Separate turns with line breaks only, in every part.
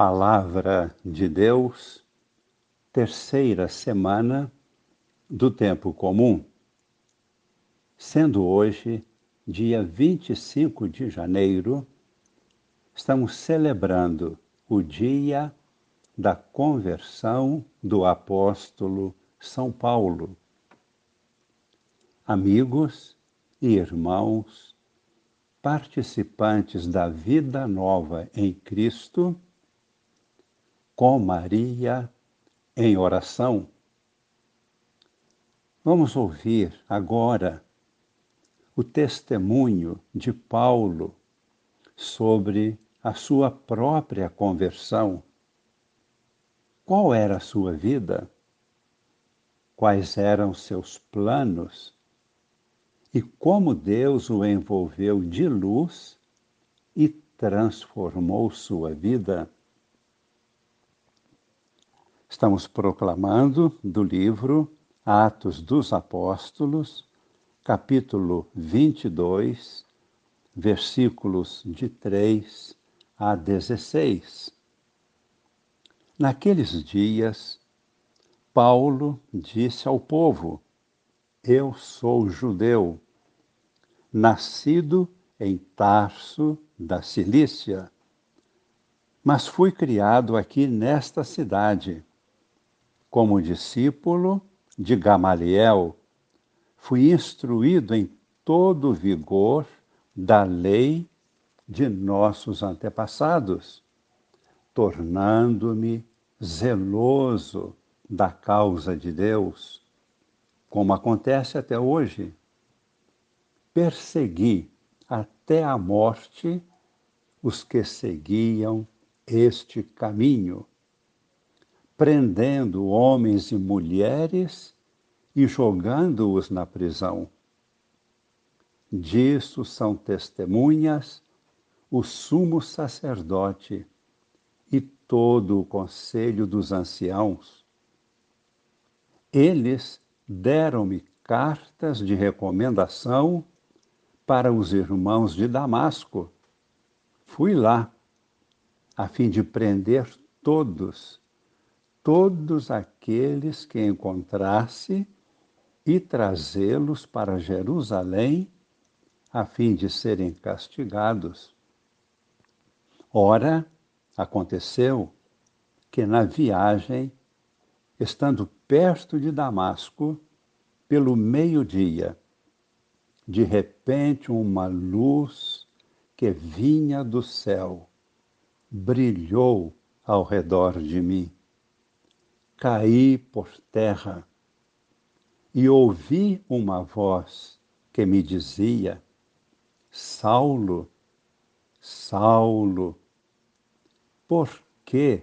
Palavra de Deus, terceira semana do tempo comum, sendo hoje dia 25 de janeiro, estamos celebrando o dia da conversão do apóstolo São Paulo. Amigos e irmãos, participantes da vida nova em Cristo, com Maria em oração. Vamos ouvir agora o testemunho de Paulo sobre a sua própria conversão. Qual era a sua vida? Quais eram seus planos? E como Deus o envolveu de luz e transformou sua vida? Estamos proclamando do livro Atos dos Apóstolos, capítulo 22, versículos de 3 a 16. Naqueles dias, Paulo disse ao povo: Eu sou judeu, nascido em Tarso da Cilícia, mas fui criado aqui nesta cidade como discípulo de Gamaliel, fui instruído em todo o vigor da lei de nossos antepassados, tornando-me zeloso da causa de Deus, como acontece até hoje. Persegui até a morte os que seguiam este caminho prendendo homens e mulheres e jogando-os na prisão. Disso são testemunhas o sumo sacerdote e todo o conselho dos anciãos. Eles deram-me cartas de recomendação para os irmãos de Damasco. Fui lá, a fim de prender todos todos aqueles que encontrasse e trazê-los para Jerusalém, a fim de serem castigados. Ora, aconteceu que na viagem, estando perto de Damasco, pelo meio-dia, de repente uma luz que vinha do céu brilhou ao redor de mim caí por terra e ouvi uma voz que me dizia: Saulo, Saulo, por que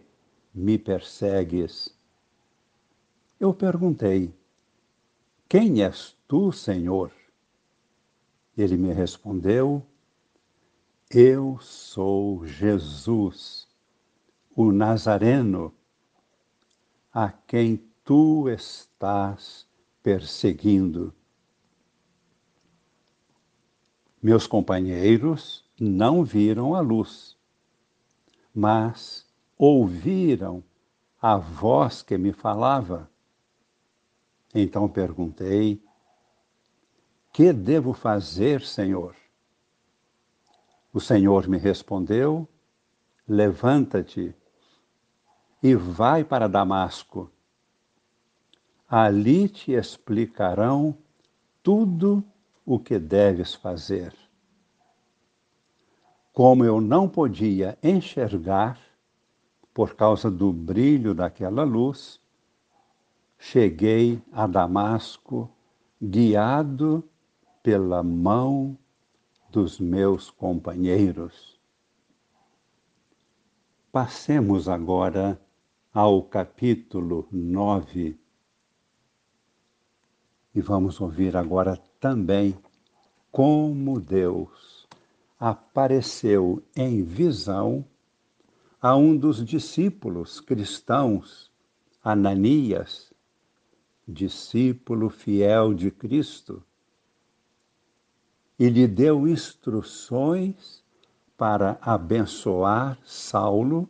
me persegues? Eu perguntei: Quem és tu, Senhor? Ele me respondeu: Eu sou Jesus, o Nazareno a quem tu estás perseguindo. Meus companheiros não viram a luz, mas ouviram a voz que me falava. Então perguntei: Que devo fazer, Senhor? O Senhor me respondeu: Levanta-te e vai para Damasco. Ali te explicarão tudo o que deves fazer. Como eu não podia enxergar, por causa do brilho daquela luz, cheguei a Damasco guiado pela mão dos meus companheiros. Passemos agora ao capítulo 9. E vamos ouvir agora também como Deus apareceu em visão a um dos discípulos cristãos, Ananias, discípulo fiel de Cristo, e lhe deu instruções para abençoar Saulo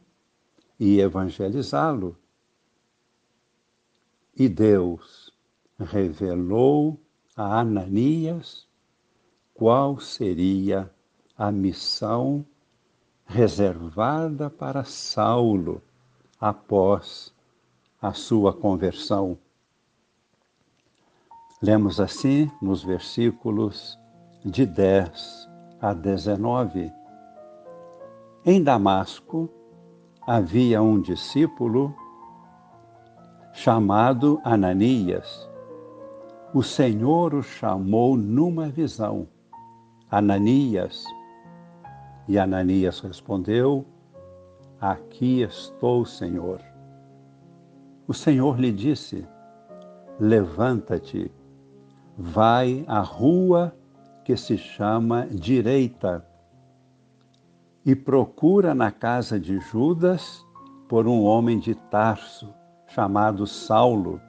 e evangelizá-lo. E Deus revelou a Ananias qual seria a missão reservada para Saulo após a sua conversão. Lemos assim nos versículos de 10 a 19. Em Damasco havia um discípulo chamado Ananias. O Senhor o chamou numa visão. Ananias. E Ananias respondeu: Aqui estou, Senhor. O Senhor lhe disse: Levanta-te vai à rua que se chama Direita e procura na casa de Judas por um homem de Tarso chamado Saulo.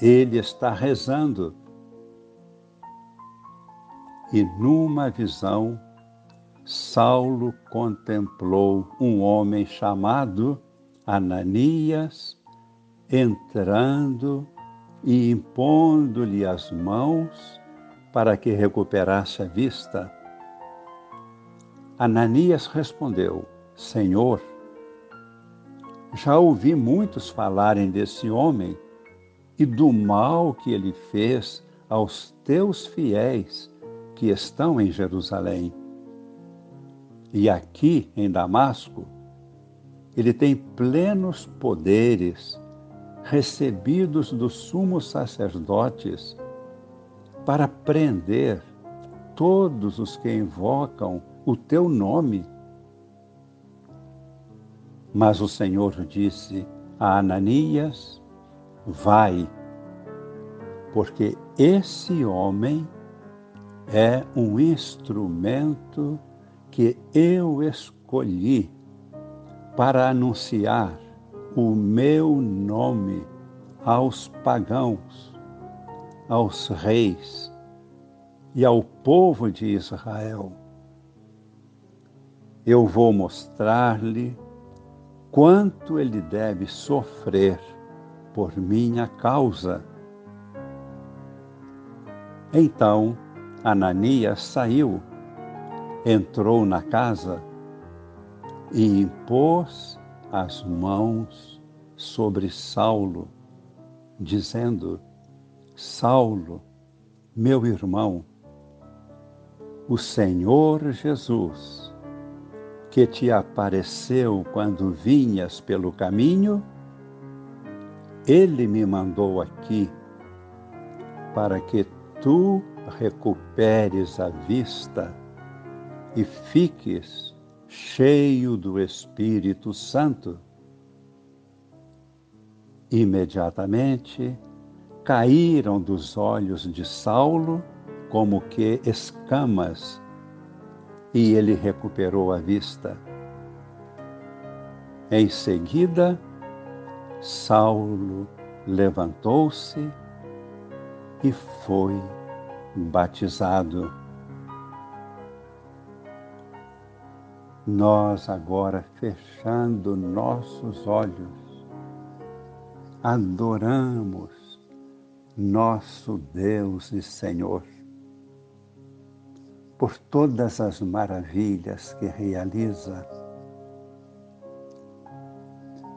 Ele está rezando. E numa visão, Saulo contemplou um homem chamado Ananias entrando e impondo-lhe as mãos para que recuperasse a vista. Ananias respondeu: Senhor, já ouvi muitos falarem desse homem e do mal que ele fez aos teus fiéis que estão em Jerusalém. E aqui em Damasco, ele tem plenos poderes recebidos dos sumos sacerdotes para prender todos os que invocam o teu nome. Mas o Senhor disse a Ananias: Vai, porque esse homem é um instrumento que eu escolhi para anunciar o meu nome aos pagãos, aos reis e ao povo de Israel. Eu vou mostrar-lhe quanto ele deve sofrer por minha causa. Então Ananias saiu, entrou na casa e impôs as mãos sobre Saulo, dizendo: Saulo, meu irmão, o Senhor Jesus, que te apareceu quando vinhas pelo caminho, ele me mandou aqui para que tu recuperes a vista e fiques cheio do Espírito Santo. Imediatamente caíram dos olhos de Saulo como que escamas, e ele recuperou a vista. Em seguida, Saulo levantou-se e foi batizado. nós agora fechando nossos olhos, adoramos nosso Deus e Senhor por todas as maravilhas que realiza.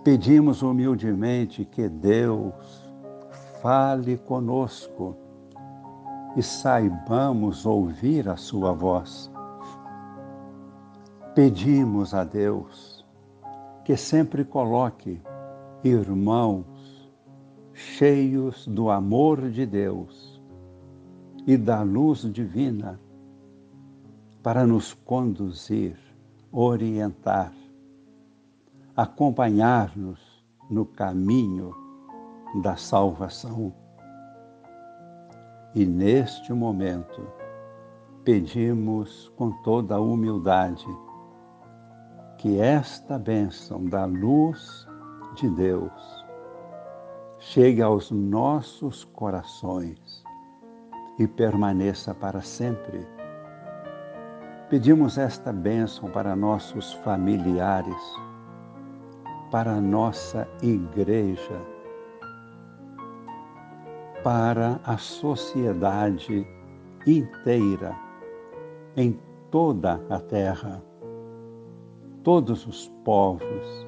Pedimos humildemente que Deus fale conosco e saibamos ouvir a Sua voz Pedimos a Deus que sempre coloque irmãos cheios do amor de Deus e da luz divina para nos conduzir, orientar, acompanhar-nos no caminho da salvação. E neste momento, pedimos com toda a humildade que esta bênção da luz de Deus chegue aos nossos corações e permaneça para sempre. Pedimos esta bênção para nossos familiares, para nossa igreja, para a sociedade inteira, em toda a terra, todos os povos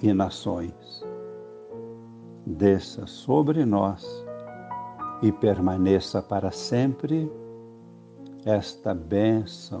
e nações. Desça sobre nós e permaneça para sempre esta bênção